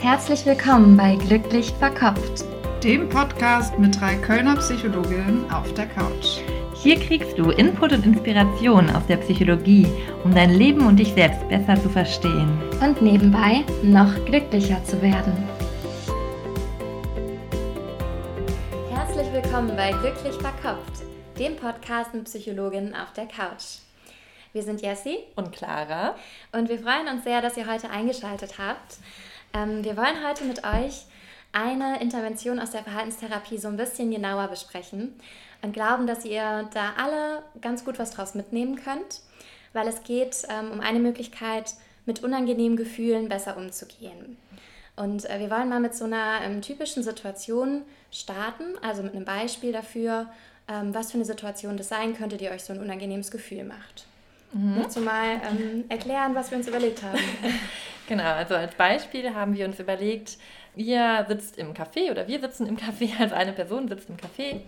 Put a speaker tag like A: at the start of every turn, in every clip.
A: Herzlich willkommen bei Glücklich Verkopft,
B: dem Podcast mit drei Kölner Psychologinnen auf der Couch.
C: Hier kriegst du Input und Inspiration aus der Psychologie, um dein Leben und dich selbst besser zu verstehen.
A: Und nebenbei noch glücklicher zu werden. Herzlich willkommen bei Glücklich Verkopft, dem Podcast mit Psychologinnen auf der Couch. Wir sind Jessie
C: und Clara
A: und wir freuen uns sehr, dass ihr heute eingeschaltet habt. Ähm, wir wollen heute mit euch eine Intervention aus der Verhaltenstherapie so ein bisschen genauer besprechen und glauben, dass ihr da alle ganz gut was draus mitnehmen könnt, weil es geht ähm, um eine Möglichkeit, mit unangenehmen Gefühlen besser umzugehen. Und äh, wir wollen mal mit so einer ähm, typischen Situation starten, also mit einem Beispiel dafür, ähm, was für eine Situation das sein könnte, die euch so ein unangenehmes Gefühl macht. Mhm. Willst du mal ähm, erklären, was wir uns überlegt haben?
C: genau, also als Beispiel haben wir uns überlegt, ihr sitzt im Café oder wir sitzen im Café, also eine Person sitzt im Café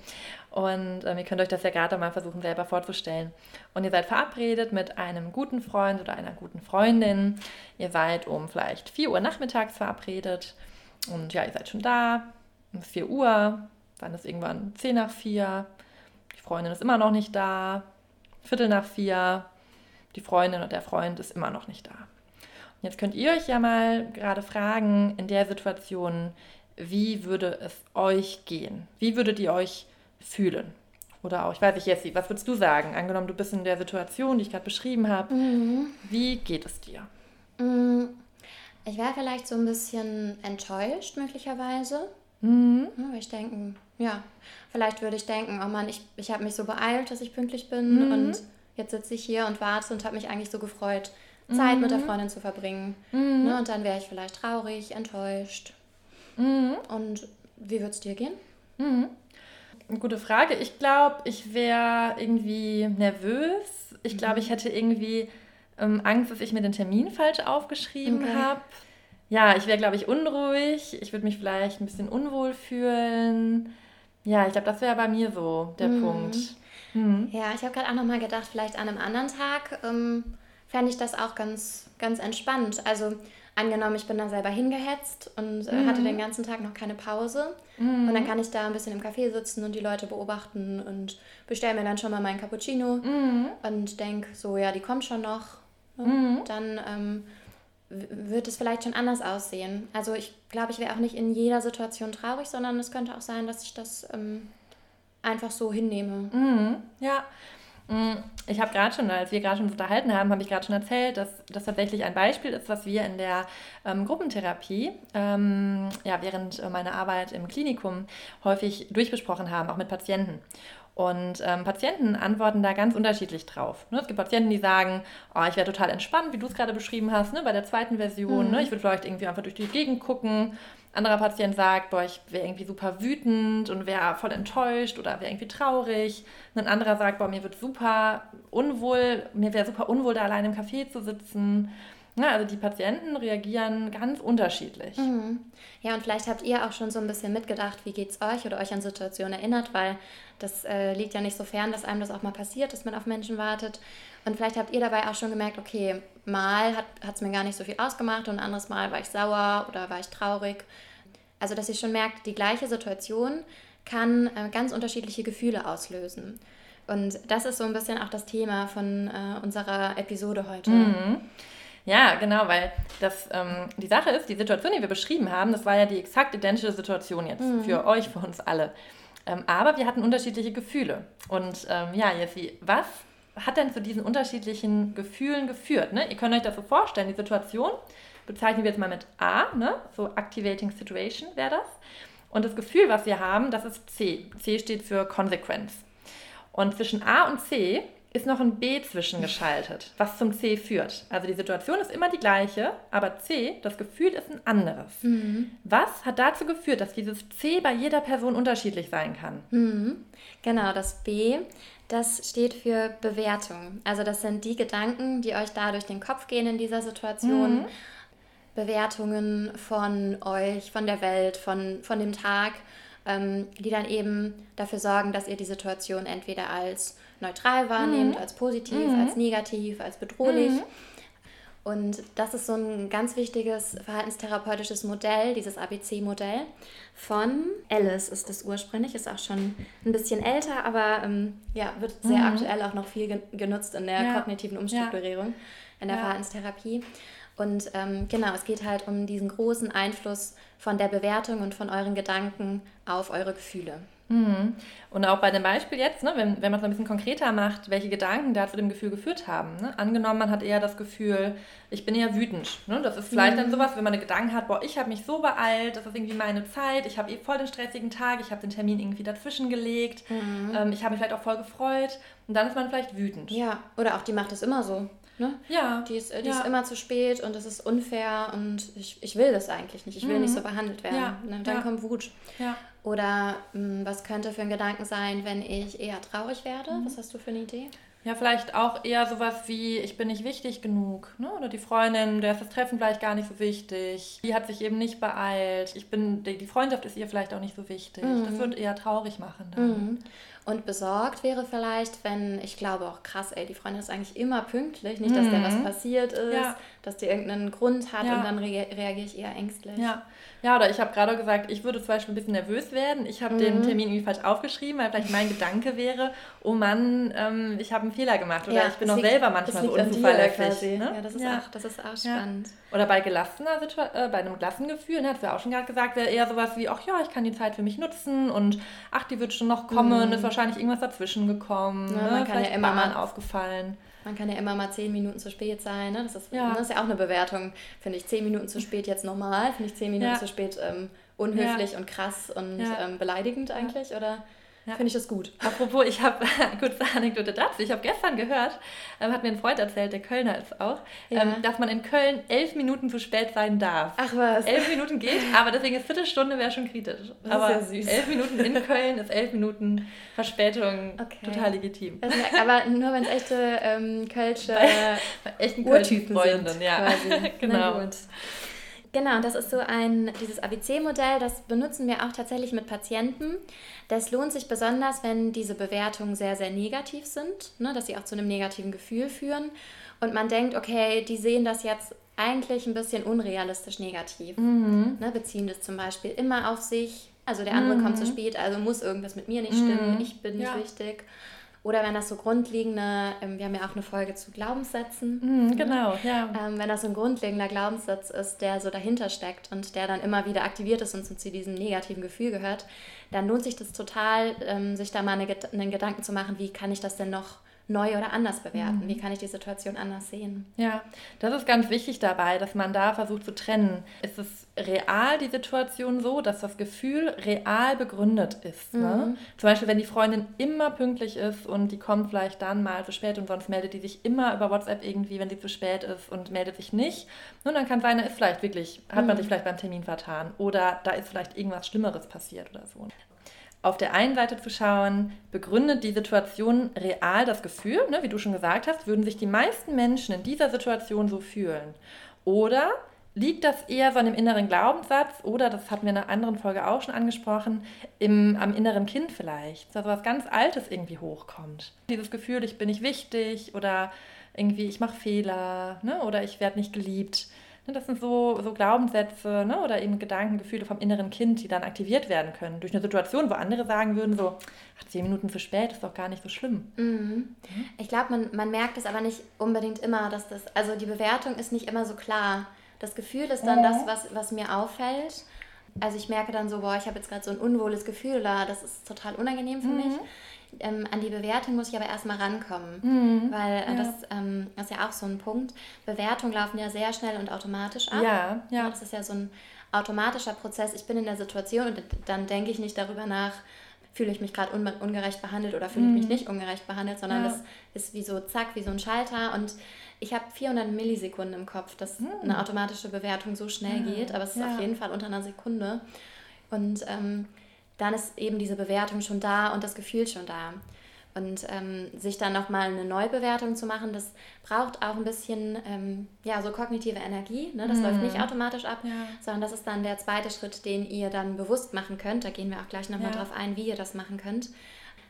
C: und ähm, ihr könnt euch das ja gerade mal versuchen selber vorzustellen. Und ihr seid verabredet mit einem guten Freund oder einer guten Freundin. Ihr seid um vielleicht 4 Uhr nachmittags verabredet und ja, ihr seid schon da, um 4 Uhr, dann ist irgendwann 10 nach 4, die Freundin ist immer noch nicht da, Viertel nach 4, die Freundin oder der Freund ist immer noch nicht da. Jetzt könnt ihr euch ja mal gerade fragen, in der Situation, wie würde es euch gehen? Wie würdet ihr euch fühlen? Oder auch, ich weiß nicht, Jessie, was würdest du sagen? Angenommen, du bist in der Situation, die ich gerade beschrieben habe. Mhm. Wie geht es dir?
A: Mhm. Ich wäre vielleicht so ein bisschen enttäuscht, möglicherweise. Mhm. Ich denken, ja, vielleicht würde ich denken, oh Mann, ich, ich habe mich so beeilt, dass ich pünktlich bin mhm. und jetzt sitze ich hier und warte und habe mich eigentlich so gefreut, Zeit mhm. mit der mhm. Freundin zu verbringen. Mhm. Ne? Und dann wäre ich vielleicht traurig, enttäuscht. Mhm. Und wie würde es dir gehen?
C: Mhm. Gute Frage. Ich glaube, ich wäre irgendwie nervös. Ich glaube, mhm. ich hätte irgendwie ähm, Angst, dass ich mir den Termin falsch aufgeschrieben okay. habe. Ja, ich wäre, glaube ich, unruhig. Ich würde mich vielleicht ein bisschen unwohl fühlen. Ja, ich glaube, das wäre bei mir so der Punkt.
A: Ja, ich habe gerade auch nochmal gedacht, vielleicht an einem anderen Tag ähm, fände ich das auch ganz, ganz entspannt. Also angenommen, ich bin da selber hingehetzt und äh, mhm. hatte den ganzen Tag noch keine Pause. Mhm. Und dann kann ich da ein bisschen im Café sitzen und die Leute beobachten und bestelle mir dann schon mal meinen Cappuccino mhm. und denke so, ja, die kommt schon noch. Mhm. Dann ähm, wird es vielleicht schon anders aussehen. Also ich glaube, ich wäre auch nicht in jeder Situation traurig, sondern es könnte auch sein, dass ich das ähm, einfach so hinnehme.
C: Mhm, ja. Mm, ich habe gerade schon, als wir gerade schon unterhalten haben, habe ich gerade schon erzählt, dass das tatsächlich ein Beispiel ist, was wir in der ähm, Gruppentherapie ähm, ja, während meiner Arbeit im Klinikum häufig durchbesprochen haben, auch mit Patienten. Und ähm, Patienten antworten da ganz unterschiedlich drauf. Ne? Es gibt Patienten, die sagen, oh, ich wäre total entspannt, wie du es gerade beschrieben hast, ne? bei der zweiten Version. Mhm. Ne? Ich würde vielleicht irgendwie einfach durch die Gegend gucken anderer Patient sagt, boah, ich wäre irgendwie super wütend und wäre voll enttäuscht oder wäre irgendwie traurig. Und ein anderer sagt, boah, mir wird super unwohl, mir wäre super unwohl, da allein im Café zu sitzen. Ja, also die Patienten reagieren ganz unterschiedlich.
A: Mhm. Ja, und vielleicht habt ihr auch schon so ein bisschen mitgedacht, wie geht es euch oder euch an Situationen erinnert, weil das äh, liegt ja nicht so fern, dass einem das auch mal passiert, dass man auf Menschen wartet. Und vielleicht habt ihr dabei auch schon gemerkt, okay, mal hat es mir gar nicht so viel ausgemacht und ein anderes Mal war ich sauer oder war ich traurig. Also, dass ihr schon merkt, die gleiche Situation kann äh, ganz unterschiedliche Gefühle auslösen. Und das ist so ein bisschen auch das Thema von äh, unserer Episode heute.
C: Mhm. Ja, genau, weil das ähm, die Sache ist, die Situation, die wir beschrieben haben, das war ja die exakt identische Situation jetzt mhm. für euch, für uns alle. Ähm, aber wir hatten unterschiedliche Gefühle. Und ähm, ja, Jessie, was hat denn zu diesen unterschiedlichen Gefühlen geführt? Ne? Ihr könnt euch das so vorstellen, die Situation bezeichnen wir jetzt mal mit A, ne? so Activating Situation wäre das. Und das Gefühl, was wir haben, das ist C. C steht für Consequence. Und zwischen A und C ist noch ein B zwischengeschaltet, was zum C führt. Also die Situation ist immer die gleiche, aber C, das Gefühl ist ein anderes. Mhm. Was hat dazu geführt, dass dieses C bei jeder Person unterschiedlich sein kann?
A: Mhm. Genau, das B, das steht für Bewertung. Also das sind die Gedanken, die euch da durch den Kopf gehen in dieser Situation. Mhm. Bewertungen von euch, von der Welt, von, von dem Tag, ähm, die dann eben dafür sorgen, dass ihr die Situation entweder als neutral wahrnehmt, mhm. als positiv, mhm. als negativ, als bedrohlich. Mhm. Und das ist so ein ganz wichtiges verhaltenstherapeutisches Modell, dieses ABC-Modell von Alice ist es ursprünglich, ist auch schon ein bisschen älter, aber ähm, ja, wird sehr mhm. aktuell auch noch viel genutzt in der ja. kognitiven Umstrukturierung, ja. in der ja. Verhaltenstherapie. Und ähm, genau, es geht halt um diesen großen Einfluss von der Bewertung und von euren Gedanken auf eure Gefühle.
C: Mhm. Und auch bei dem Beispiel jetzt, ne, wenn, wenn man es ein bisschen konkreter macht, welche Gedanken da zu dem Gefühl geführt haben. Ne? Angenommen, man hat eher das Gefühl, ich bin eher wütend. Ne? Das ist vielleicht mhm. dann sowas, wenn man eine Gedanken hat, boah, ich habe mich so beeilt, das ist irgendwie meine Zeit, ich habe eh voll den stressigen Tag, ich habe den Termin irgendwie dazwischen gelegt, mhm. ähm, ich habe mich vielleicht auch voll gefreut und dann ist man vielleicht wütend.
A: Ja, oder auch die macht es immer so. Ne?
C: Ja.
A: Die ist, die
C: ja.
A: ist immer zu spät und das ist unfair und ich, ich will das eigentlich nicht. Ich will mhm. nicht so behandelt werden. Ja. Ne? Dann ja. kommt Wut.
C: Ja.
A: Oder mh, hm, was könnte für ein Gedanken sein, wenn ich eher traurig werde? Mhm. Was hast du für eine Idee?
C: Ja, vielleicht auch eher sowas wie, ich bin nicht wichtig genug. Ne? Oder die Freundin, der ist das Treffen vielleicht gar nicht so wichtig. Die hat sich eben nicht beeilt. Ich bin, die, die Freundschaft ist ihr vielleicht auch nicht so wichtig. Mhm. Das wird eher traurig machen dann.
A: Mhm. Und besorgt wäre vielleicht, wenn, ich glaube auch krass, ey, die Freundin ist eigentlich immer pünktlich, nicht, dass mhm. der was passiert ist, ja. Dass die irgendeinen Grund hat ja. und dann re reagiere ich eher ängstlich.
C: Ja, ja oder ich habe gerade gesagt, ich würde zum Beispiel ein bisschen nervös werden. Ich habe mhm. den Termin irgendwie falsch aufgeschrieben, weil vielleicht mein Gedanke wäre, oh Mann, ähm, ich habe einen Fehler gemacht oder ja, ich bin auch liegt, selber manchmal so unzuverlässig.
A: Ne? Ja, das ist, Auch, das ist auch spannend.
C: Oder bei gelassener äh, bei einem gelassenen Gefühl, ne, hat wir auch schon gerade gesagt, wäre eher sowas wie, ach ja, ich kann die Zeit für mich nutzen und ach, die wird schon noch kommen, mhm. ist wahrscheinlich irgendwas dazwischen gekommen, ja, ne? man kann ja immer mal aufgefallen.
A: Man kann ja immer mal zehn Minuten zu spät sein. Ne? Das, ist, ja. das ist ja auch eine Bewertung. Finde ich zehn Minuten zu spät jetzt normal? Finde ich zehn Minuten ja. zu spät ähm, unhöflich und krass und ähm, beleidigend eigentlich? Oder ja. finde ich das gut.
C: Apropos, ich habe kurze Anekdote dazu. Ich habe gestern gehört, ähm, hat mir ein Freund erzählt, der Kölner ist auch, ja. ähm, dass man in Köln elf Minuten zu spät sein darf.
A: Ach was.
C: Elf Minuten geht, aber deswegen ist Viertelstunde wäre schon kritisch. Das aber ist ja süß. elf Minuten in Köln ist elf Minuten Verspätung okay. total legitim.
A: Also, aber nur wenn es echte ähm, Kölsche
C: Bei, echten Kölschen Freundinnen, ja.
A: Quasi. genau. Genau, das ist so ein, dieses ABC-Modell, das benutzen wir auch tatsächlich mit Patienten. Das lohnt sich besonders, wenn diese Bewertungen sehr, sehr negativ sind, ne, dass sie auch zu einem negativen Gefühl führen. Und man denkt, okay, die sehen das jetzt eigentlich ein bisschen unrealistisch negativ. Mhm. Ne, beziehen das zum Beispiel immer auf sich. Also der andere mhm. kommt zu spät, also muss irgendwas mit mir nicht stimmen, mhm. ich bin nicht ja. wichtig. Oder wenn das so grundlegende, ähm, wir haben ja auch eine Folge zu Glaubenssätzen.
C: Mhm, genau, ja.
A: Ähm, wenn das so ein grundlegender Glaubenssatz ist, der so dahinter steckt und der dann immer wieder aktiviert ist und zu diesem negativen Gefühl gehört, dann lohnt sich das total, ähm, sich da mal eine, einen Gedanken zu machen, wie kann ich das denn noch neu oder anders bewerten? Mhm. Wie kann ich die Situation anders sehen?
C: Ja, das ist ganz wichtig dabei, dass man da versucht zu trennen. Ist es real die Situation so, dass das Gefühl real begründet ist? Ne? Mhm. Ne? Zum Beispiel, wenn die Freundin immer pünktlich ist und die kommt vielleicht dann mal zu spät und sonst meldet die sich immer über WhatsApp irgendwie, wenn sie zu spät ist und meldet sich nicht. Und dann kann sein, da ist vielleicht wirklich, hat man mhm. sich vielleicht beim Termin vertan oder da ist vielleicht irgendwas Schlimmeres passiert oder so auf der einen Seite zu schauen, begründet die Situation real das Gefühl, ne, wie du schon gesagt hast, würden sich die meisten Menschen in dieser Situation so fühlen? Oder liegt das eher so an dem inneren Glaubenssatz oder, das hatten wir in einer anderen Folge auch schon angesprochen, im, am inneren Kind vielleicht, dass was ganz Altes irgendwie hochkommt? Dieses Gefühl, ich bin nicht wichtig oder irgendwie ich mache Fehler ne, oder ich werde nicht geliebt. Ne, das sind so, so Glaubenssätze ne? oder eben Gedanken, Gefühle vom inneren Kind, die dann aktiviert werden können. Durch eine Situation, wo andere sagen würden, so, ach, zehn Minuten zu spät ist doch gar nicht so schlimm.
A: Mhm. Mhm. Ich glaube, man, man merkt es aber nicht unbedingt immer, dass das, also die Bewertung ist nicht immer so klar. Das Gefühl ist dann mhm. das, was, was mir auffällt. Also ich merke dann so, boah, ich habe jetzt gerade so ein unwohles Gefühl da, das ist total unangenehm für mhm. mich. Ähm, an die Bewertung muss ich aber erstmal rankommen, mhm. weil äh, ja. das, ähm, ist ja auch so ein Punkt. Bewertungen laufen ja sehr schnell und automatisch ab.
C: Ja, ja.
A: Das ist ja so ein automatischer Prozess. Ich bin in der Situation und dann denke ich nicht darüber nach, fühle ich mich gerade un ungerecht behandelt oder fühle ich mich mhm. nicht ungerecht behandelt, sondern ja. das ist wie so zack, wie so ein Schalter und ich habe 400 Millisekunden im Kopf, dass mhm. eine automatische Bewertung so schnell ja. geht, aber es ist ja. auf jeden Fall unter einer Sekunde. Und ähm, dann ist eben diese Bewertung schon da und das Gefühl schon da. Und ähm, sich dann nochmal eine Neubewertung zu machen, das braucht auch ein bisschen ähm, ja, so kognitive Energie. Ne? Das mhm. läuft nicht automatisch ab, ja. sondern das ist dann der zweite Schritt, den ihr dann bewusst machen könnt. Da gehen wir auch gleich nochmal ja. drauf ein, wie ihr das machen könnt.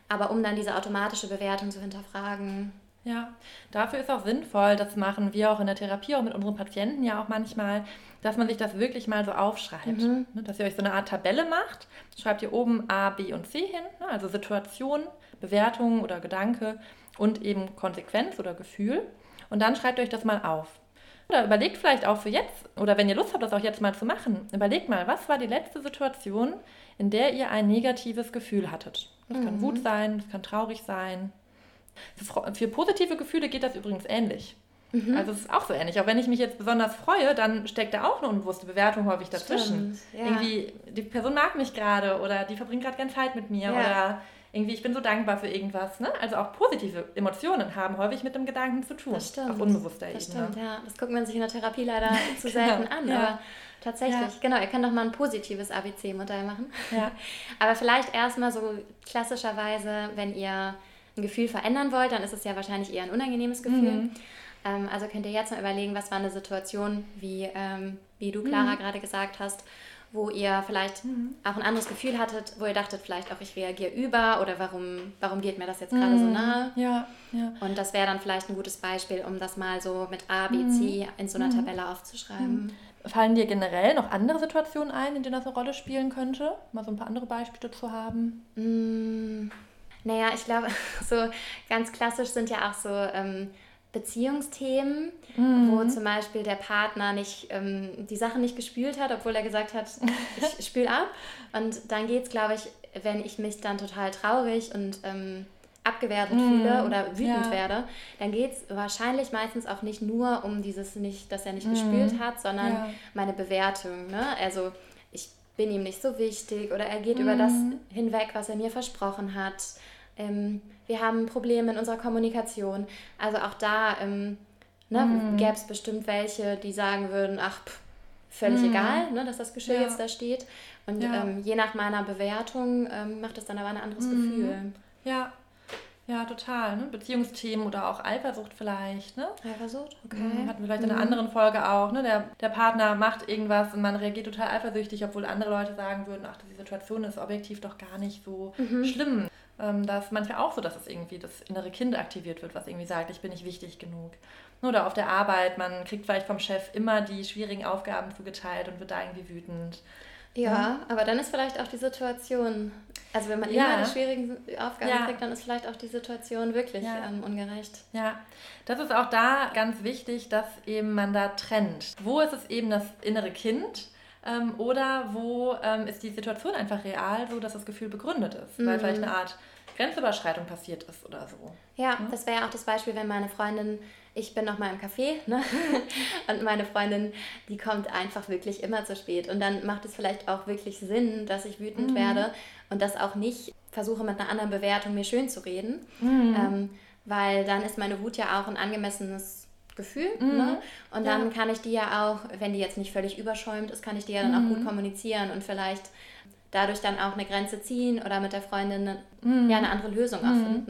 A: Aber um dann diese automatische Bewertung zu hinterfragen,
C: Ja, dafür ist auch sinnvoll, das machen wir auch in der Therapie, auch mit unseren Patienten ja auch manchmal, dass man sich das wirklich mal so aufschreibt. Mhm. Ne, dass ihr euch so eine Art Tabelle macht, schreibt ihr oben A, B und C hin, ne, also Situation, Bewertung oder Gedanke und eben Konsequenz oder Gefühl. Und dann schreibt euch das mal auf. Oder überlegt vielleicht auch für jetzt, oder wenn ihr Lust habt, das auch jetzt mal zu machen, überlegt mal, was war die letzte Situation, in der ihr ein negatives Gefühl hattet. Das mhm. kann Wut sein, das kann traurig sein. Für, für positive Gefühle geht das übrigens ähnlich. Mhm. Also es ist auch so ähnlich. Auch wenn ich mich jetzt besonders freue, dann steckt da auch eine unbewusste Bewertung häufig dazwischen. ja. Irgendwie, die Person mag mich gerade oder die verbringt gerade gerne Zeit mit mir ja. oder irgendwie, ich bin so dankbar für irgendwas. Ne? Also auch positive Emotionen haben häufig mit dem Gedanken zu tun. Das stimmt. Auf unbewusster
A: das
C: Ebene.
A: Das stimmt, ja. Das guckt man sich in der Therapie leider zu selten genau. an. Ja. Aber tatsächlich, ja. genau, ihr könnt doch mal ein positives ABC-Modell machen. Ja. aber vielleicht erstmal so klassischerweise, wenn ihr ein Gefühl verändern wollt, dann ist es ja wahrscheinlich eher ein unangenehmes Gefühl. Mhm. Ähm, also könnt ihr jetzt mal überlegen, was war eine Situation, wie, ähm, wie du, Clara, mhm. gerade gesagt hast, wo ihr vielleicht mhm. auch ein anderes Gefühl hattet, wo ihr dachtet vielleicht auch, ich reagiere über oder warum, warum geht mir das jetzt gerade mhm. so nahe? Ja, ja. Und das wäre dann vielleicht ein gutes Beispiel, um das mal so mit A, B, C mhm. in so einer mhm. Tabelle aufzuschreiben.
C: Mhm. Fallen dir generell noch andere Situationen ein, in denen das eine Rolle spielen könnte? Mal so ein paar andere Beispiele zu haben?
A: Naja, ich glaube, so ganz klassisch sind ja auch so ähm, Beziehungsthemen, mhm. wo zum Beispiel der Partner nicht ähm, die Sachen nicht gespült hat, obwohl er gesagt hat, ich spül ab. Und dann geht es, glaube ich, wenn ich mich dann total traurig und ähm, abgewertet mhm. fühle oder wütend ja. werde, dann geht es wahrscheinlich meistens auch nicht nur um dieses nicht, dass er nicht mhm. gespült hat, sondern ja. meine Bewertung. Ne? Also ich bin ihm nicht so wichtig oder er geht über das mhm. hinweg, was er mir versprochen hat. Ähm, wir haben Probleme in unserer Kommunikation. Also auch da ähm, ne, mm. gäbe es bestimmt welche, die sagen würden, ach, pff, völlig mm. egal, ne, dass das Geschirr ja. jetzt da steht. Und ja. ähm, je nach meiner Bewertung ähm, macht es dann aber ein anderes mm. Gefühl.
C: Ja, ja, total. Ne? Beziehungsthemen oder auch Eifersucht vielleicht. Ne?
A: Eifersucht, okay.
C: Mhm, hatten wir vielleicht in einer anderen Folge auch. Ne? Der, der Partner macht irgendwas und man reagiert total eifersüchtig, obwohl andere Leute sagen würden, ach, die Situation ist objektiv doch gar nicht so mhm. schlimm ähm, da ist manchmal auch so, dass es irgendwie das innere Kind aktiviert wird, was irgendwie sagt, ich bin nicht wichtig genug. Oder auf der Arbeit, man kriegt vielleicht vom Chef immer die schwierigen Aufgaben zugeteilt und wird da irgendwie wütend.
A: Ja, aber dann ist vielleicht auch die Situation, also wenn man ja. immer die schwierigen Aufgaben ja. kriegt, dann ist vielleicht auch die Situation wirklich ja. ähm, ungerecht.
C: Ja, das ist auch da ganz wichtig, dass eben man da trennt. Wo ist es eben das innere Kind? Ähm, oder wo ähm, ist die Situation einfach real, so dass das Gefühl begründet ist, mhm. weil vielleicht eine Art Grenzüberschreitung passiert ist oder so.
A: Ja, hm? das wäre ja auch das Beispiel, wenn meine Freundin, ich bin noch mal im Café, ne? und meine Freundin, die kommt einfach wirklich immer zu spät. Und dann macht es vielleicht auch wirklich Sinn, dass ich wütend mhm. werde und das auch nicht versuche mit einer anderen Bewertung mir schön zu reden, mhm. ähm, weil dann ist meine Wut ja auch ein angemessenes Gefühl. Mhm. Ne? Und dann ja. kann ich die ja auch, wenn die jetzt nicht völlig überschäumt ist, kann ich die ja dann auch gut mhm. kommunizieren und vielleicht dadurch dann auch eine Grenze ziehen oder mit der Freundin mhm. ja, eine andere Lösung auch mhm.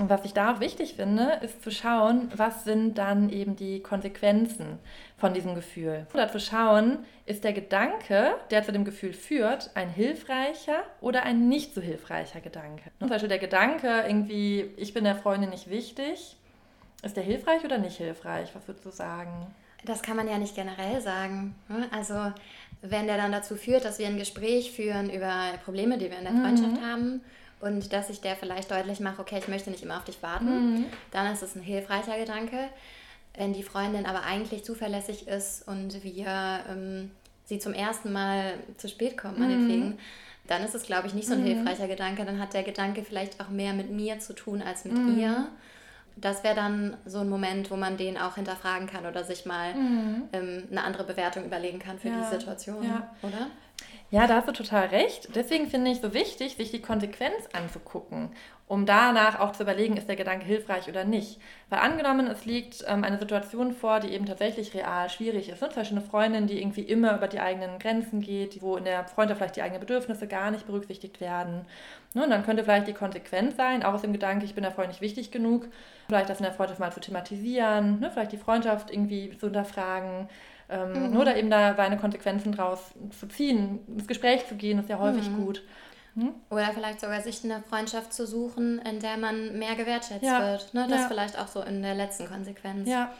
C: Und was ich da auch wichtig finde, ist zu schauen, was sind dann eben die Konsequenzen von diesem Gefühl. Oder zu schauen, ist der Gedanke, der zu dem Gefühl führt, ein hilfreicher oder ein nicht so hilfreicher Gedanke. Zum Beispiel der Gedanke, irgendwie, ich bin der Freundin nicht wichtig, ist der hilfreich oder nicht hilfreich? Was würdest du sagen?
A: Das kann man ja nicht generell sagen. Ne? Also wenn der dann dazu führt, dass wir ein Gespräch führen über Probleme, die wir in der Freundschaft mhm. haben und dass ich der vielleicht deutlich mache, okay, ich möchte nicht immer auf dich warten, mhm. dann ist es ein hilfreicher Gedanke. Wenn die Freundin aber eigentlich zuverlässig ist und wir ähm, sie zum ersten Mal zu spät kommen, meinetwegen, mhm. dann ist es, glaube ich, nicht so ein mhm. hilfreicher Gedanke. Dann hat der Gedanke vielleicht auch mehr mit mir zu tun als mit mhm. ihr das wäre dann so ein Moment, wo man den auch hinterfragen kann oder sich mal mhm. ähm, eine andere Bewertung überlegen kann für ja. die Situation, ja. oder?
C: Ja, da hast du total recht. Deswegen finde ich so wichtig, sich die Konsequenz anzugucken, um danach auch zu überlegen, ist der Gedanke hilfreich oder nicht. Weil angenommen, es liegt ähm, eine Situation vor, die eben tatsächlich real schwierig ist. Ne? Zum Beispiel eine Freundin, die irgendwie immer über die eigenen Grenzen geht, wo in der Freundschaft vielleicht die eigenen Bedürfnisse gar nicht berücksichtigt werden. Ne? Und dann könnte vielleicht die Konsequenz sein, auch aus dem Gedanken, ich bin der Freund nicht wichtig genug, vielleicht das in der Freundschaft mal zu thematisieren, ne? vielleicht die Freundschaft irgendwie zu hinterfragen ähm, mhm. Oder eben da seine Konsequenzen draus zu ziehen, ins Gespräch zu gehen, ist ja häufig mhm. gut.
A: Hm? Oder vielleicht sogar sich eine Freundschaft zu suchen, in der man mehr gewertschätzt ja. wird. Ne? Das ja. vielleicht auch so in der letzten Konsequenz.
C: Ja.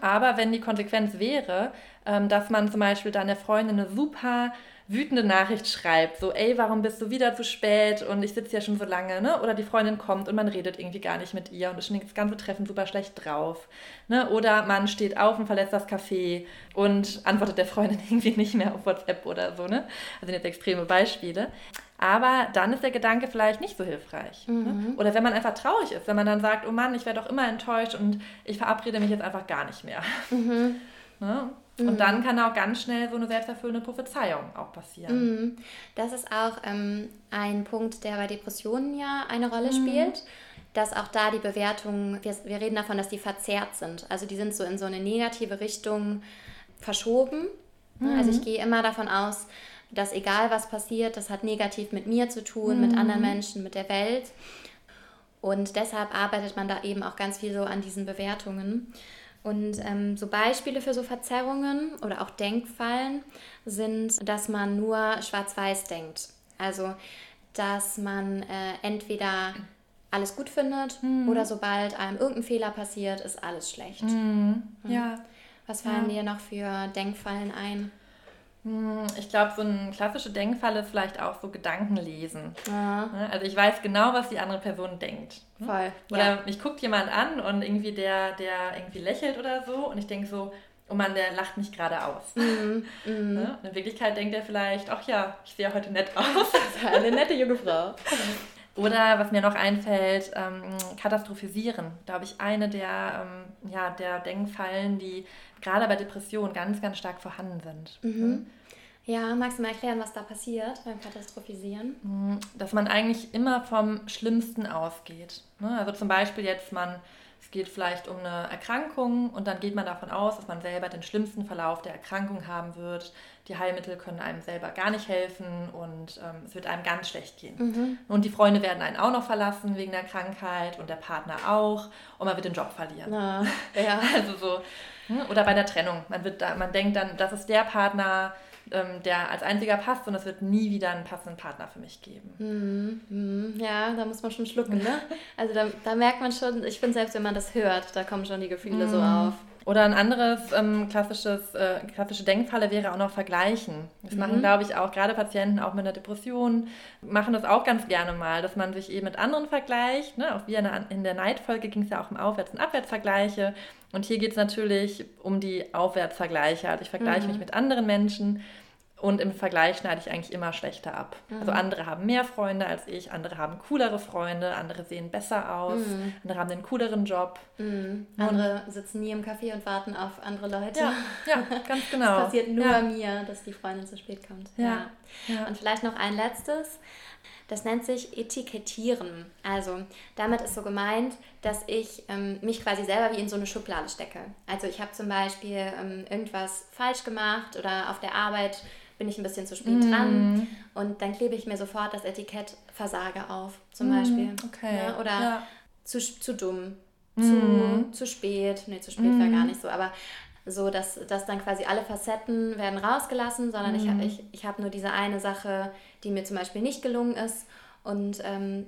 C: Aber wenn die Konsequenz wäre, ähm, dass man zum Beispiel deiner Freundin eine super wütende Nachricht schreibt, so, ey, warum bist du wieder zu spät und ich sitze ja schon so lange, ne? Oder die Freundin kommt und man redet irgendwie gar nicht mit ihr und ist schon das ganze Treffen super schlecht drauf, ne? Oder man steht auf und verlässt das Café und antwortet der Freundin irgendwie nicht mehr auf WhatsApp oder so, ne? Das sind jetzt extreme Beispiele. Aber dann ist der Gedanke vielleicht nicht so hilfreich. Ne? Mhm. Ne? Oder wenn man einfach traurig ist, wenn man dann sagt, oh Mann, ich werde doch immer enttäuscht und ich verabrede mich jetzt einfach gar nicht mehr. Mhm. Ne? Und mhm. dann kann auch ganz schnell so eine selbsterfüllende Prophezeiung auch passieren.
A: Mhm. Das ist auch ähm, ein Punkt, der bei Depressionen ja eine Rolle mhm. spielt, dass auch da die Bewertungen, wir, wir reden davon, dass die verzerrt sind. Also die sind so in so eine negative Richtung verschoben. Also ich mhm. gehe immer davon aus, dass egal was passiert, das hat negativ mit mir zu tun, mit anderen mhm. Menschen, mit der Welt. Und deshalb arbeitet man da eben auch ganz viel so an diesen Bewertungen. Und ähm, so Beispiele für so Verzerrungen oder auch Denkfallen sind, dass man nur schwarz-weiß denkt. Also, dass man äh, entweder alles gut findet mhm. oder sobald einem irgendein Fehler passiert, ist alles schlecht. Mhm. Ja. Was fallen ja. dir noch für Denkfallen ein?
C: Hm, ich glaube, so ein klassischer Denkfall ist vielleicht auch so Gedankenlesen. Ja. Ne? Also ich weiß genau, was die andere Person denkt. Ne? Voll. Oder ja. mich guckt jemand an und irgendwie der, der irgendwie lächelt oder so und ich denke so, oh Mann, der lacht mich gerade aus. Mhm. Mhm. Ne? In Wirklichkeit denkt er vielleicht, ach ja, ich sehe heute nett aus.
A: Eine nette junge Frau.
C: Oder was mir noch einfällt, ähm, katastrophisieren. Glaube ich, eine der, ähm, ja, der Denkfallen, die gerade bei Depressionen ganz, ganz stark vorhanden sind. Mhm.
A: Ja, magst du mal erklären, was da passiert beim Katastrophisieren?
C: Mhm, dass man eigentlich immer vom Schlimmsten ausgeht. Ne? Also zum Beispiel jetzt man, es geht vielleicht um eine Erkrankung und dann geht man davon aus, dass man selber den schlimmsten Verlauf der Erkrankung haben wird. Die Heilmittel können einem selber gar nicht helfen und ähm, es wird einem ganz schlecht gehen. Mhm. Und die Freunde werden einen auch noch verlassen wegen der Krankheit und der Partner auch und man wird den Job verlieren. Na, ja. also so hm? Oder bei der Trennung. Man, wird da, man denkt dann, das ist der Partner, ähm, der als einziger passt und es wird nie wieder einen passenden Partner für mich geben.
A: Mhm. Mhm. Ja, da muss man schon schlucken, ne? Also da, da merkt man schon, ich finde selbst, wenn man das hört, da kommen schon die Gefühle so auf.
C: Oder ein anderes ähm, klassisches, äh, klassische Denkfalle wäre auch noch Vergleichen. Das mhm. machen, glaube ich, auch gerade Patienten auch mit einer Depression, machen das auch ganz gerne mal, dass man sich eben mit anderen vergleicht. Ne? Auch wie in der Neidfolge ging es ja auch um Aufwärts- und Abwärtsvergleiche. Und hier geht es natürlich um die Aufwärtsvergleiche. Also ich vergleiche mhm. mich mit anderen Menschen und im Vergleich schneide ich eigentlich immer schlechter ab. Mhm. Also andere haben mehr Freunde als ich, andere haben coolere Freunde, andere sehen besser aus, mhm. andere haben einen cooleren Job.
A: Mhm. Andere sitzen nie im Café und warten auf andere Leute. Ja,
C: ja ganz genau.
A: Es passiert nur ja. mir, dass die Freundin zu spät kommt. Ja. ja. Und vielleicht noch ein letztes. Das nennt sich Etikettieren. Also damit ist so gemeint, dass ich ähm, mich quasi selber wie in so eine Schublade stecke. Also ich habe zum Beispiel ähm, irgendwas falsch gemacht oder auf der Arbeit bin ich ein bisschen zu spät mm. dran und dann klebe ich mir sofort das Etikett Versage auf, zum mm, Beispiel. Okay. Ne? oder ja. Zu, zu dumm, mm. zu, zu spät. Nee, zu spät wäre gar nicht so, aber so, dass, dass dann quasi alle Facetten werden rausgelassen, sondern ich, ich, ich habe nur diese eine Sache, die mir zum Beispiel nicht gelungen ist und ähm,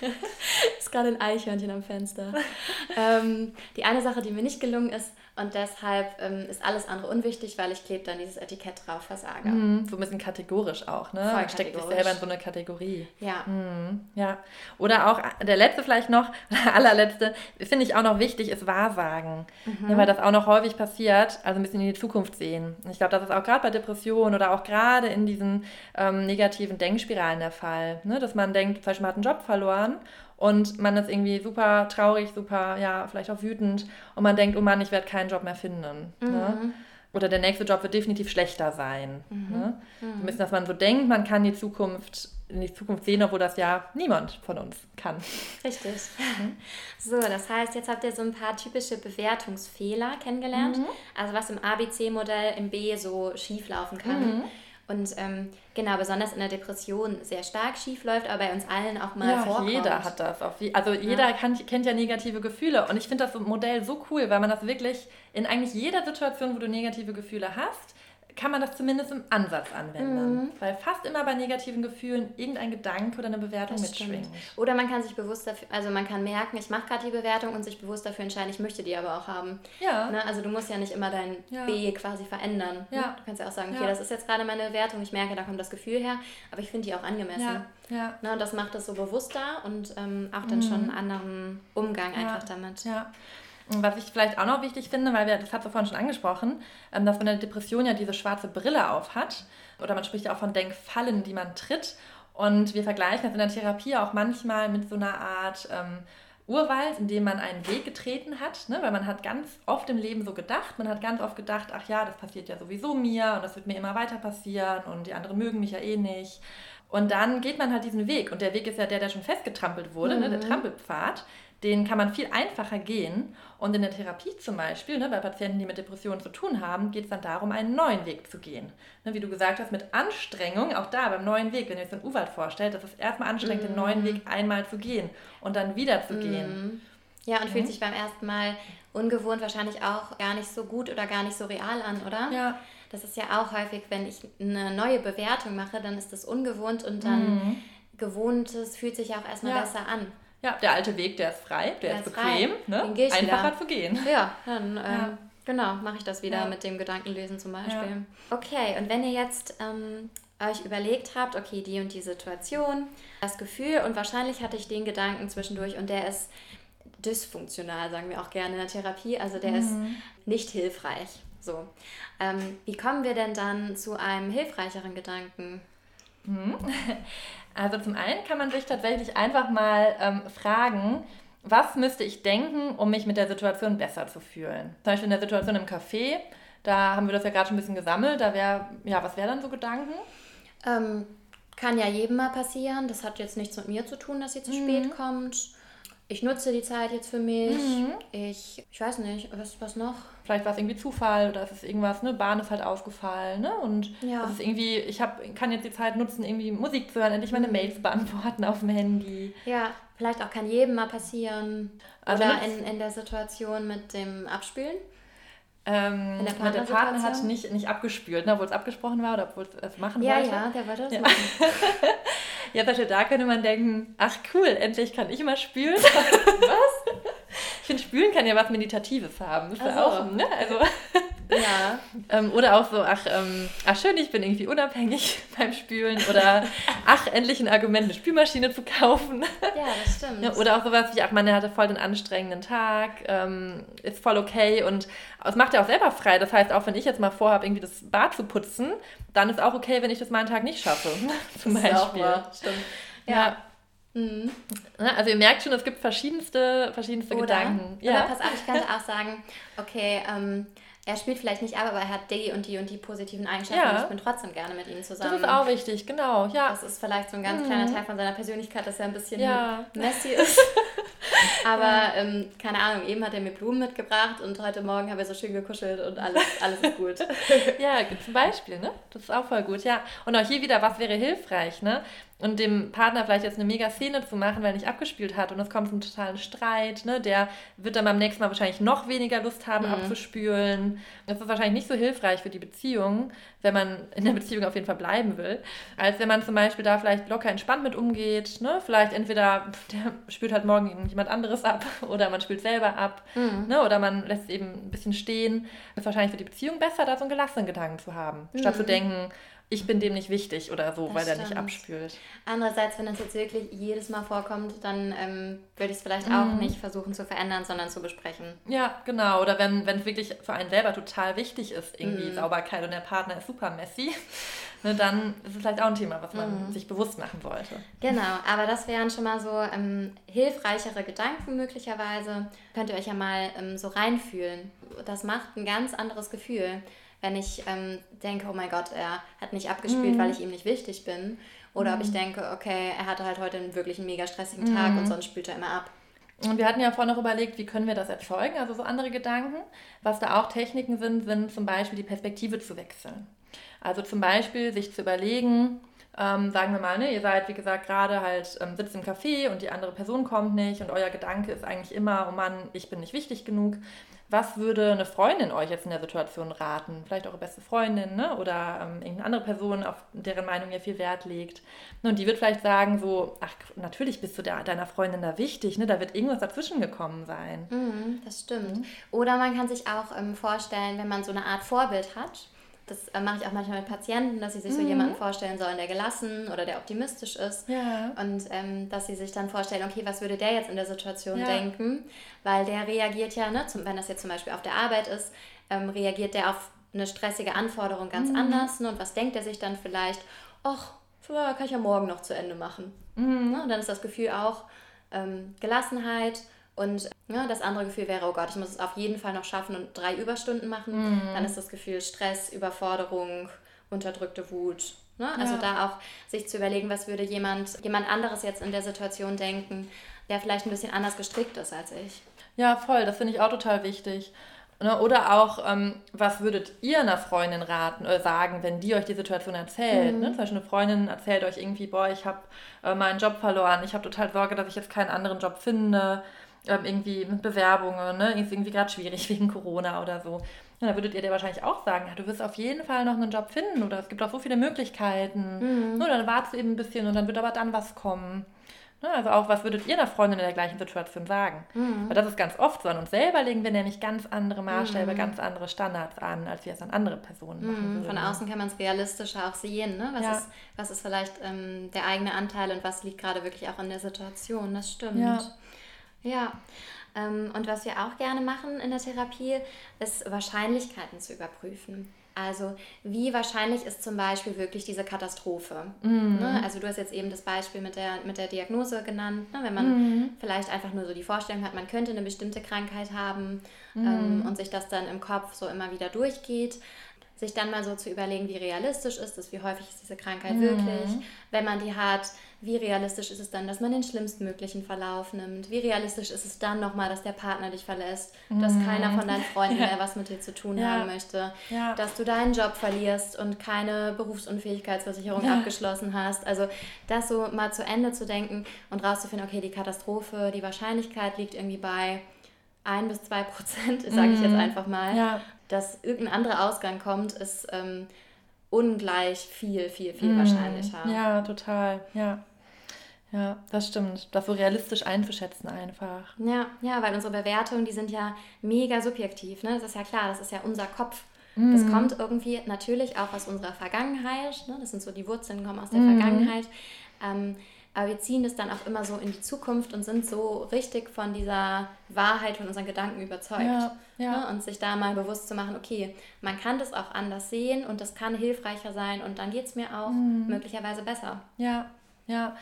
A: ist gerade ein Eichhörnchen am Fenster. ähm, die eine Sache, die mir nicht gelungen ist, und deshalb ähm, ist alles andere unwichtig, weil ich klebe dann dieses Etikett drauf, Versager.
C: Mhm, so ein bisschen kategorisch auch, ne? Voll Steckt sich selber in so eine Kategorie. Ja. Mhm, ja. Oder auch der letzte vielleicht noch, allerletzte, finde ich auch noch wichtig, ist Wahrsagen. Mhm. Ne, weil das auch noch häufig passiert, also ein bisschen in die Zukunft sehen. Ich glaube, das ist auch gerade bei Depressionen oder auch gerade in diesen ähm, negativen Denkspiralen der Fall. Ne? Dass man denkt, zum Beispiel man hat einen Job verloren und man ist irgendwie super traurig, super, ja, vielleicht auch wütend und man denkt, oh Mann, ich werde keinen Job mehr finden. Ne? Mhm. Ne? Oder der nächste Job wird definitiv schlechter sein. Mhm. Ne? Mhm. Ein bisschen, dass man so denkt, man kann die Zukunft in die Zukunft sehen, obwohl das ja niemand von uns kann.
A: Richtig. Mhm. So, das heißt, jetzt habt ihr so ein paar typische Bewertungsfehler kennengelernt. Mhm. Also was im ABC-Modell im B so schief laufen kann. Mhm. Und ähm, genau, besonders in der Depression sehr stark schief läuft, aber bei uns allen auch mal ja, vorkommt.
C: jeder hat das. also jeder ja. kann, kennt ja negative Gefühle. Und ich finde das Modell so cool, weil man das wirklich in eigentlich jeder Situation, wo du negative Gefühle hast, kann man das zumindest im Ansatz anwenden. Mhm. Weil fast immer bei negativen Gefühlen irgendein Gedanke oder eine Bewertung das mitschwingt. Stimmt.
A: Oder man kann sich bewusst dafür, also man kann merken, ich mache gerade die Bewertung und sich bewusst dafür entscheiden, ich möchte die aber auch haben. Ja. Ne? Also du musst ja nicht immer dein ja. B quasi verändern. Ne? Ja. Du kannst ja auch sagen, okay, ja. das ist jetzt gerade meine Bewertung, ich merke, da kommt das Gefühl her, aber ich finde die auch angemessen. Ja. Ja. Ne? Und das macht es so bewusster und ähm, auch dann mhm. schon einen anderen Umgang einfach damit.
C: Ja. Was ich vielleicht auch noch wichtig finde, weil wir, das hat du vorhin schon angesprochen, ähm, dass man in der Depression ja diese schwarze Brille auf hat. Oder man spricht ja auch von Denkfallen, die man tritt. Und wir vergleichen das in der Therapie auch manchmal mit so einer Art ähm, Urwald, in dem man einen Weg getreten hat, ne? weil man hat ganz oft im Leben so gedacht, man hat ganz oft gedacht, ach ja, das passiert ja sowieso mir und das wird mir immer weiter passieren und die anderen mögen mich ja eh nicht. Und dann geht man halt diesen Weg und der Weg ist ja der, der schon festgetrampelt wurde, mhm. ne? der mhm. Trampelpfad den kann man viel einfacher gehen. Und in der Therapie zum Beispiel, ne, bei Patienten, die mit Depressionen zu tun haben, geht es dann darum, einen neuen Weg zu gehen. Ne, wie du gesagt hast, mit Anstrengung, auch da beim neuen Weg, wenn ihr euch so einen U-Wald vorstellt, das ist erstmal anstrengend, mm. den neuen Weg einmal zu gehen und dann wieder zu mm. gehen.
A: Ja, und mhm. fühlt sich beim ersten Mal ungewohnt wahrscheinlich auch gar nicht so gut oder gar nicht so real an, oder? Ja. Das ist ja auch häufig, wenn ich eine neue Bewertung mache, dann ist das ungewohnt und dann mhm. Gewohntes fühlt sich auch erstmal ja. besser an.
C: Ja, der alte Weg, der ist frei, der, der ist, ist bequem, ne? einfacher zu gehen.
A: Ja, dann ähm, ja. genau, mache ich das wieder ja. mit dem Gedankenlesen zum Beispiel. Ja. Okay, und wenn ihr jetzt ähm, euch überlegt habt, okay, die und die Situation, das Gefühl und wahrscheinlich hatte ich den Gedanken zwischendurch und der ist dysfunktional, sagen wir auch gerne in der Therapie, also der mhm. ist nicht hilfreich. So, ähm, wie kommen wir denn dann zu einem hilfreicheren Gedanken?
C: Mhm. Also zum einen kann man sich tatsächlich einfach mal ähm, fragen, was müsste ich denken, um mich mit der Situation besser zu fühlen? Zum Beispiel in der Situation im Café, da haben wir das ja gerade schon ein bisschen gesammelt. Da wäre, ja, was wären dann so Gedanken?
A: Ähm, kann ja jedem mal passieren. Das hat jetzt nichts mit mir zu tun, dass sie zu mhm. spät kommt ich nutze die Zeit jetzt für mich. Mhm. Ich, ich weiß nicht, was, was noch?
C: Vielleicht war es irgendwie Zufall oder ist es irgendwas, ne? Bahn ist halt ausgefallen, ne? Und ja. das ist irgendwie, ich hab, kann jetzt die Zeit nutzen, irgendwie Musik zu hören, endlich meine mhm. Mails beantworten auf dem Handy.
A: Ja, vielleicht auch kann jedem mal passieren. Also oder in, in der Situation mit dem Abspülen.
C: Ähm, der, der Partner hat nicht, nicht abgespült, ne, obwohl es abgesprochen war oder obwohl es machen
A: ja,
C: wollte.
A: Ja, der wollte das ja. machen.
C: ja, da könnte man denken, ach cool, endlich kann ich mal spülen. was? Finde, Spülen kann ja was Meditatives haben. Ist also. auch, ne? Also, ja. ähm, oder auch so, ach, ähm, ach schön, ich bin irgendwie unabhängig beim Spülen. Oder ach, endlich ein Argument, eine Spülmaschine zu kaufen.
A: Ja, das stimmt. Ja,
C: oder auch sowas wie, ach man, der hatte voll den anstrengenden Tag, ähm, ist voll okay und es macht ja auch selber frei. Das heißt, auch wenn ich jetzt mal vorhabe, irgendwie das Bad zu putzen, dann ist auch okay, wenn ich das mal einen Tag nicht schaffe. Zum Beispiel. Ist auch wahr. Stimmt. ja. ja. Mhm. Also ihr merkt schon, es gibt verschiedenste, verschiedenste
A: Oder,
C: Gedanken.
A: Ja. Oder pass auf, ich könnte auch sagen, okay, ähm, er spielt vielleicht nicht ab, aber er hat die und die und die positiven Eigenschaften ja. und ich bin trotzdem gerne mit ihm zusammen.
C: Das ist auch wichtig, genau. Ja.
A: Das ist vielleicht so ein ganz mhm. kleiner Teil von seiner Persönlichkeit, dass er ein bisschen ja. messy ist. aber ja. ähm, keine Ahnung, eben hat er mir Blumen mitgebracht und heute Morgen haben wir so schön gekuschelt und alles, alles ist gut.
C: ja, zum Beispiel, ne? Das ist auch voll gut, ja. Und auch hier wieder, was wäre hilfreich, ne? Und dem Partner vielleicht jetzt eine mega Szene zu machen, weil er nicht abgespielt hat und es kommt zum totalen Streit, ne? der wird dann beim nächsten Mal wahrscheinlich noch weniger Lust haben, mhm. abzuspülen. Das ist wahrscheinlich nicht so hilfreich für die Beziehung, wenn man in der Beziehung auf jeden Fall bleiben will, als wenn man zum Beispiel da vielleicht locker entspannt mit umgeht. Ne? Vielleicht entweder der spült halt morgen jemand anderes ab oder man spült selber ab mhm. ne? oder man lässt es eben ein bisschen stehen. Ist wahrscheinlich für die Beziehung besser, da so einen gelassenen Gedanken zu haben, mhm. statt zu denken, ich bin dem nicht wichtig oder so, das weil stimmt. er nicht abspült.
A: Andererseits, wenn das jetzt wirklich jedes Mal vorkommt, dann ähm, würde ich es vielleicht mhm. auch nicht versuchen zu verändern, sondern zu besprechen.
C: Ja, genau. Oder wenn es wirklich für einen selber total wichtig ist, irgendwie mhm. Sauberkeit und der Partner ist super messy, ne, dann ist es vielleicht auch ein Thema, was man mhm. sich bewusst machen sollte.
A: Genau, aber das wären schon mal so ähm, hilfreichere Gedanken möglicherweise. Könnt ihr euch ja mal ähm, so reinfühlen. Das macht ein ganz anderes Gefühl wenn ich ähm, denke, oh mein Gott, er hat nicht abgespielt, mhm. weil ich ihm nicht wichtig bin. Oder mhm. ob ich denke, okay, er hatte halt heute einen wirklich einen mega stressigen Tag und mhm. sonst spielt er immer ab.
C: Und wir hatten ja vorhin noch überlegt, wie können wir das erzeugen, also so andere Gedanken. Was da auch Techniken sind, sind zum Beispiel die Perspektive zu wechseln. Also zum Beispiel sich zu überlegen, Ähm, sagen wir mal, ne, ihr seid, wie gesagt, gerade halt ähm, sitzt im Café und die andere Person kommt nicht und euer Gedanke ist eigentlich immer, oh Mann, ich bin nicht wichtig genug. Was würde eine Freundin euch jetzt in der Situation raten? Vielleicht eure beste Freundin ne? oder ähm, irgendeine andere Person, auf deren Meinung ihr viel Wert legt. Und die wird vielleicht sagen so, ach, natürlich bist du der, deiner Freundin da wichtig, ne? da wird irgendwas dazwischen gekommen sein.
A: Mhm, das stimmt. Mhm. Oder man kann sich auch ähm, vorstellen, wenn man so eine Art Vorbild hat, das äh, mache ich auch manchmal mit Patienten, dass sie sich mhm. so jemanden vorstellen sollen, der gelassen oder der optimistisch ist. Ja. Und ähm, dass sie sich dann vorstellen, okay, was würde der jetzt in der Situation ja. denken? Weil der reagiert ja, ne, zum, wenn das jetzt zum Beispiel auf der Arbeit ist, ähm, reagiert der auf eine stressige Anforderung ganz mhm. anders. Ne? Und was denkt er sich dann vielleicht? Ach, kann ich ja morgen noch zu Ende machen. Mhm. Ne? Und dann ist das Gefühl auch ähm, Gelassenheit und ja, das andere Gefühl wäre, oh Gott, ich muss es auf jeden Fall noch schaffen und drei Überstunden machen. Mhm. Dann ist das Gefühl Stress, Überforderung, unterdrückte Wut. Ne? Also ja. da auch sich zu überlegen, was würde jemand, jemand anderes jetzt in der Situation denken, der vielleicht ein bisschen anders gestrickt ist als ich.
C: Ja, voll, das finde ich auch total wichtig. Ne? Oder auch, ähm, was würdet ihr einer Freundin raten oder sagen, wenn die euch die Situation erzählt? Mhm. Ne? Zum Beispiel eine Freundin erzählt euch irgendwie, boah, ich habe äh, meinen Job verloren, ich habe total Sorge, dass ich jetzt keinen anderen Job finde ähm, irgendwie mit Bewerbungen, ne? ist irgendwie gerade schwierig wegen Corona oder so. Und da würdet ihr dir wahrscheinlich auch sagen, ja, du wirst auf jeden Fall noch einen Job finden oder es gibt auch so viele Möglichkeiten. Mhm. Ne? Dann wartest du eben ein bisschen und dann wird aber dann was kommen. Ne? Also auch, was würdet ihr einer Freundin in der gleichen Situation sagen? Mhm. Weil das ist ganz oft so. An uns selber legen wir nämlich ganz andere Maßstäbe, mhm. ganz andere Standards an, als wir es an andere Personen machen
A: mhm. Von außen kann man es realistischer auch sehen. Ne? Was, ja. ist, was ist vielleicht ähm, der eigene Anteil und was liegt gerade wirklich auch in der Situation? Das stimmt. Ja. Ja. Ähm, und was wir auch gerne machen in der Therapie, ist Wahrscheinlichkeiten zu überprüfen. Also wie wahrscheinlich ist zum Beispiel wirklich diese Katastrophe? Mhm. Ne? Also du hast jetzt eben das Beispiel mit der, mit der Diagnose genannt. Ne? Wenn man mhm. vielleicht einfach nur so die Vorstellung hat, man könnte eine bestimmte Krankheit haben mhm. ähm, und sich das dann im Kopf so immer wieder durchgeht sich dann mal so zu überlegen, wie realistisch ist es, wie häufig ist diese Krankheit mhm. wirklich, wenn man die hat, wie realistisch ist es dann, dass man den schlimmstmöglichen Verlauf nimmt, wie realistisch ist es dann nochmal, dass der Partner dich verlässt, dass keiner von deinen Freunden ja. mehr was mit dir zu tun ja. haben möchte, ja. dass du deinen Job verlierst und keine Berufsunfähigkeitsversicherung abgeschlossen hast. Also das so mal zu Ende zu denken und rauszufinden, okay, die Katastrophe, die Wahrscheinlichkeit liegt irgendwie bei ein bis zwei Prozent, sage ich jetzt mhm. einfach mal. Ja dass irgendein anderer Ausgang kommt, ist ähm, ungleich viel, viel, viel mm, wahrscheinlicher.
C: Ja, total. Ja. Ja, das stimmt. Das so realistisch einzuschätzen einfach.
A: Ja, ja, weil unsere Bewertungen, die sind ja mega subjektiv. Ne? Das ist ja klar, das ist ja unser Kopf. Mm. Das kommt irgendwie natürlich auch aus unserer Vergangenheit. Ne? Das sind so die Wurzeln, kommen aus der mm. Vergangenheit. Ähm, aber wir ziehen das dann auch immer so in die Zukunft und sind so richtig von dieser Wahrheit, von unseren Gedanken überzeugt. Ja, ja. Ne? Und sich da mal bewusst zu machen, okay, man kann das auch anders sehen und das kann hilfreicher sein und dann geht es mir auch mhm. möglicherweise besser.
C: Ja, ja.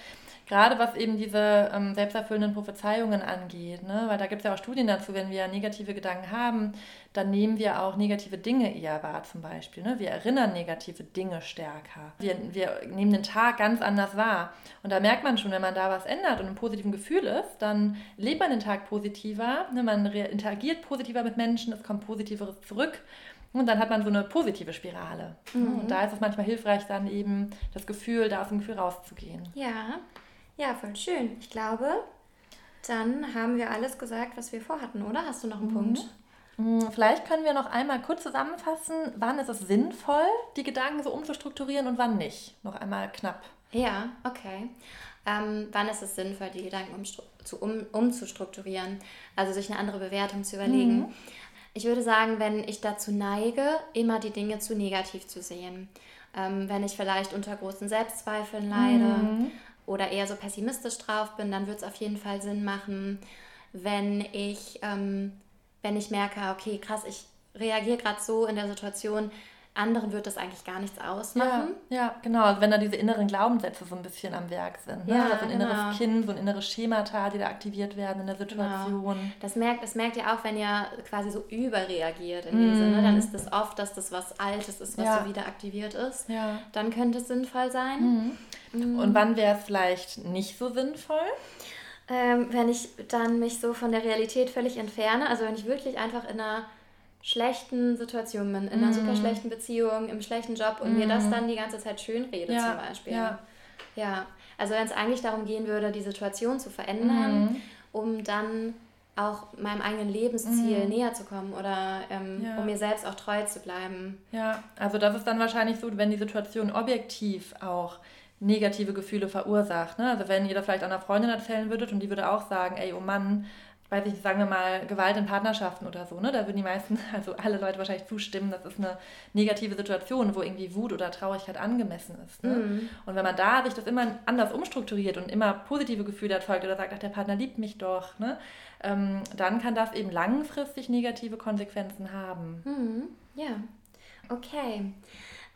C: Gerade was eben diese ähm, selbsterfüllenden Prophezeiungen angeht, ne? weil da gibt es ja auch Studien dazu, wenn wir negative Gedanken haben, dann nehmen wir auch negative Dinge eher wahr zum Beispiel. Ne? Wir erinnern negative Dinge stärker. Wir, wir nehmen den Tag ganz anders wahr. Und da merkt man schon, wenn man da was ändert und ein positives Gefühl ist, dann lebt man den Tag positiver, ne? man interagiert positiver mit Menschen, es kommt Positiveres zurück. Und dann hat man so eine positive Spirale. Mhm. Und da ist es manchmal hilfreich, dann eben das Gefühl, da aus dem Gefühl rauszugehen.
A: Ja, ja, voll schön. Ich glaube, dann haben wir alles gesagt, was wir vorhatten, oder? Hast du noch einen mhm. Punkt?
C: Mm, vielleicht können wir noch einmal kurz zusammenfassen, wann ist es sinnvoll, die Gedanken so umzustrukturieren und wann nicht. Noch einmal knapp.
A: Ja, okay. Ähm, wann ist es sinnvoll, die Gedanken um, zu, um, umzustrukturieren? Also sich eine andere Bewertung zu überlegen. Mhm. Ich würde sagen, wenn ich dazu neige, immer die Dinge zu negativ zu sehen. Ähm, wenn ich vielleicht unter großen Selbstzweifeln leide, mhm oder eher so pessimistisch drauf bin, dann wird es auf jeden Fall Sinn machen, wenn ich, ähm, wenn ich merke, okay, krass, ich reagiere gerade so in der Situation, anderen wird das eigentlich gar nichts ausmachen.
C: Ja, ja, genau. Also wenn da diese inneren Glaubenssätze so ein bisschen am Werk sind. Ne? Ja, so ein genau. inneres Kind, so ein inneres Schemata, die da aktiviert werden in der genau. Situation. Genau.
A: Das, merkt, das merkt ihr auch, wenn ihr quasi so überreagiert in dem mm. Sinne. Dann ist das oft, dass das was Altes ist, was ja. so wieder aktiviert ist. Ja. Dann könnte es sinnvoll sein.
C: Mm. Und wann wäre es vielleicht nicht so sinnvoll?
A: Ähm, wenn ich dann mich so von der Realität völlig entferne, also wenn ich wirklich einfach in einer schlechten Situation bin, in einer super schlechten Beziehung, im schlechten Job und mir das dann die ganze Zeit schön rede
C: Ja,
A: zum Beispiel.
C: ja.
A: Ja, also wenn es eigentlich darum gehen würde, die Situation zu verändern, um dann auch meinem eigenen Lebensziel näher zu kommen oder ähm,
C: Ja.
A: um mir selbst auch treu zu bleiben.
C: Ja, also das ist dann wahrscheinlich so, wenn die Situation objektiv auch negative Gefühle verursacht. Ne? Also wenn ihr das vielleicht einer Freundin erzählen würdet und die würde auch sagen, ey, oh Mann, weiß ich, sagen wir mal, Gewalt in Partnerschaften oder so, ne? Da würden die meisten, also alle Leute wahrscheinlich zustimmen, das ist eine negative Situation, wo irgendwie Wut oder Traurigkeit angemessen ist. Ne? Und wenn man da sich das immer anders umstrukturiert und immer positive Gefühle erzeugt oder sagt, ach, der Partner liebt mich doch, ne? Ähm, dann kann das eben langfristig negative Konsequenzen haben.
A: Mhm. Ja, okay.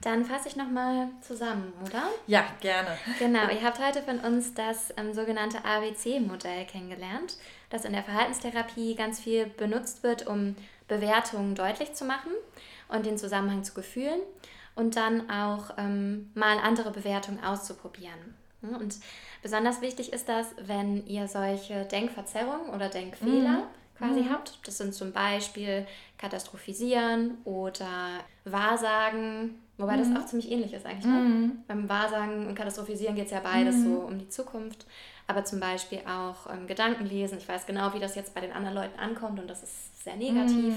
A: Dann fasse ich nochmal zusammen, oder?
C: Ja, gerne.
A: Genau, ihr habt heute von uns das ähm, sogenannte ABC-Modell kennengelernt, das in der Verhaltenstherapie ganz viel benutzt wird, um Bewertungen deutlich zu machen und den Zusammenhang zu Gefühlen und dann auch ähm, mal andere Bewertungen auszuprobieren. Und besonders wichtig ist das, wenn ihr solche Denkverzerrungen oder Denkfehler quasi habt. Das sind zum Beispiel Katastrophisieren oder Wahrsagen, wobei das auch ziemlich ähnlich ist eigentlich. Ne? Beim Wahrsagen und Katastrophisieren geht es ja beides so um die Zukunft. Aber zum Beispiel auch ähm, Gedanken lesen. Ich weiß genau, wie das jetzt bei den anderen Leuten ankommt und das ist sehr negativ.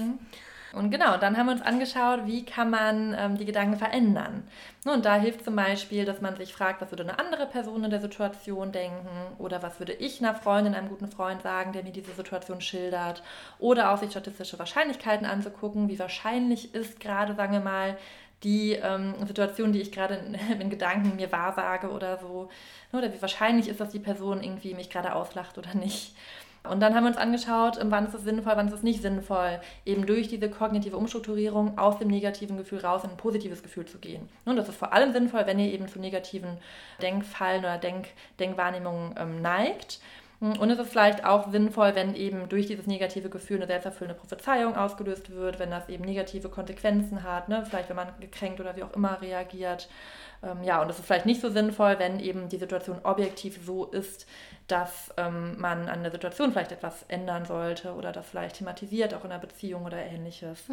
C: Und genau, dann haben wir uns angeschaut, wie kann man ähm, die Gedanken verändern. Ne, Und da hilft zum Beispiel, dass man sich fragt, was würde eine andere Person in der Situation denken oder was würde ich einer Freundin, einem guten Freund sagen, der mir diese Situation schildert. Oder auch sich statistische Wahrscheinlichkeiten anzugucken, wie wahrscheinlich ist gerade, sagen wir mal, die ähm, Situation, die ich gerade in, in Gedanken mir wahrsage oder so. Ne, Oder wie wahrscheinlich ist, dass die Person irgendwie mich gerade auslacht oder nicht. Und dann haben wir uns angeschaut, wann ist es sinnvoll, wann ist es nicht sinnvoll, eben durch diese kognitive Umstrukturierung aus dem negativen Gefühl raus in ein positives Gefühl zu gehen. Und das ist vor allem sinnvoll, wenn ihr eben zu negativen Denkfallen oder Denk Denkwahrnehmungen ähm, neigt. Und es ist vielleicht auch sinnvoll, wenn eben durch dieses negative Gefühl eine selbsterfüllende Prophezeiung ausgelöst wird, wenn das eben negative Konsequenzen hat, ne? vielleicht wenn man gekränkt oder wie auch immer reagiert. Ähm, ja, und es ist vielleicht nicht so sinnvoll, wenn eben die Situation objektiv so ist, dass ähm, man an der Situation vielleicht etwas ändern sollte oder das vielleicht thematisiert, auch in einer Beziehung oder ähnliches.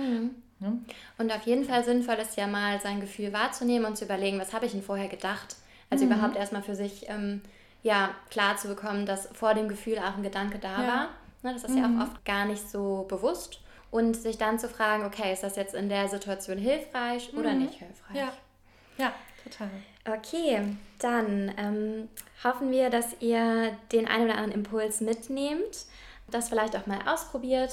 C: Ja?
A: Und auf jeden Fall sinnvoll ist ja mal sein Gefühl wahrzunehmen und zu überlegen, was habe ich denn vorher gedacht? Also überhaupt erstmal für sich ähm, ja, klar zu bekommen, dass vor dem Gefühl auch ein Gedanke da
C: Ja.
A: war. Ne, das ist ja auch oft gar nicht so bewusst. Und sich dann zu fragen, okay, ist das jetzt in der Situation hilfreich oder nicht hilfreich?
C: Ja, ja, total.
A: Okay, dann ähm, hoffen wir, dass ihr den einen oder anderen Impuls mitnehmt, das vielleicht auch mal ausprobiert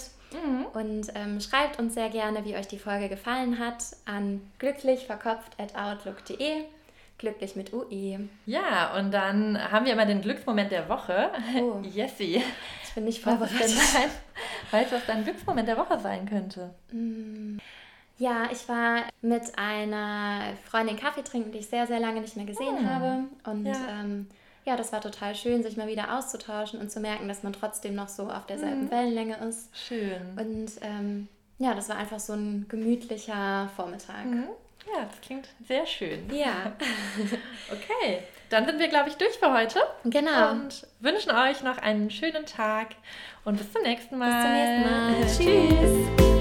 A: und ähm, schreibt uns sehr gerne, wie euch die Folge gefallen hat, an glücklichverkopft.outlook.de. Glücklich mit UE.
C: Ja, und dann haben wir immer den Glücksmoment der Woche.
A: Oh.
C: Jessie.
A: Ich bin nicht vorbereitet.
C: weißt du, was dein Glücksmoment der Woche sein könnte?
A: Ja, ich war mit einer Freundin Kaffee trinken, die ich sehr, sehr lange nicht mehr gesehen habe. Und Ja. Ähm, ja, das war total schön, sich mal wieder auszutauschen und zu merken, dass man trotzdem noch so auf derselben Wellenlänge ist.
C: Schön.
A: Und ähm, ja, das war einfach so ein gemütlicher Vormittag.
C: Mhm. Ja, das klingt sehr schön.
A: Ja,
C: Okay, dann sind wir, glaube ich, durch für heute.
A: genau.
C: Und wünschen euch noch einen schönen Tag und bis zum nächsten Mal.
A: Bis zum nächsten Mal. Tschüss.